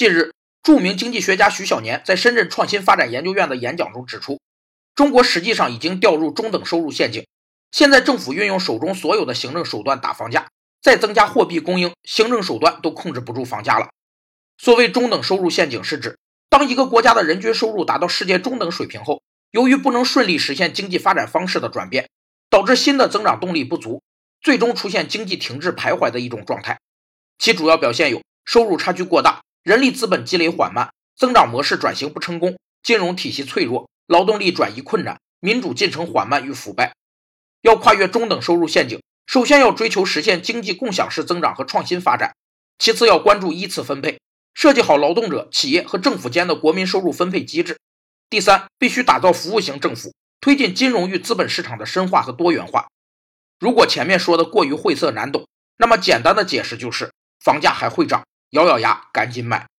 近日，著名经济学家徐小年在深圳创新发展研究院的演讲中指出，中国实际上已经掉入中等收入陷阱。现在政府运用手中所有的行政手段打房价，再增加货币供应，行政手段都控制不住房价了。所谓中等收入陷阱，是指当一个国家的人均收入达到世界中等水平后，由于不能顺利实现经济发展方式的转变，导致新的增长动力不足，最终出现经济停滞徘徊的一种状态。其主要表现有收入差距过大、人力资本积累缓慢、增长模式转型不成功、金融体系脆弱、劳动力转移困难、民主进程缓慢与腐败。要跨越中等收入陷阱，首先要追求实现经济共享式增长和创新发展，其次要关注依次分配。设计好劳动者、企业和政府间的国民收入分配机制。第三，必须打造服务型政府，推进金融与资本市场的深化和多元化。如果前面说的过于晦涩难懂，那么简单的解释就是：房价还会涨，咬咬牙赶紧买。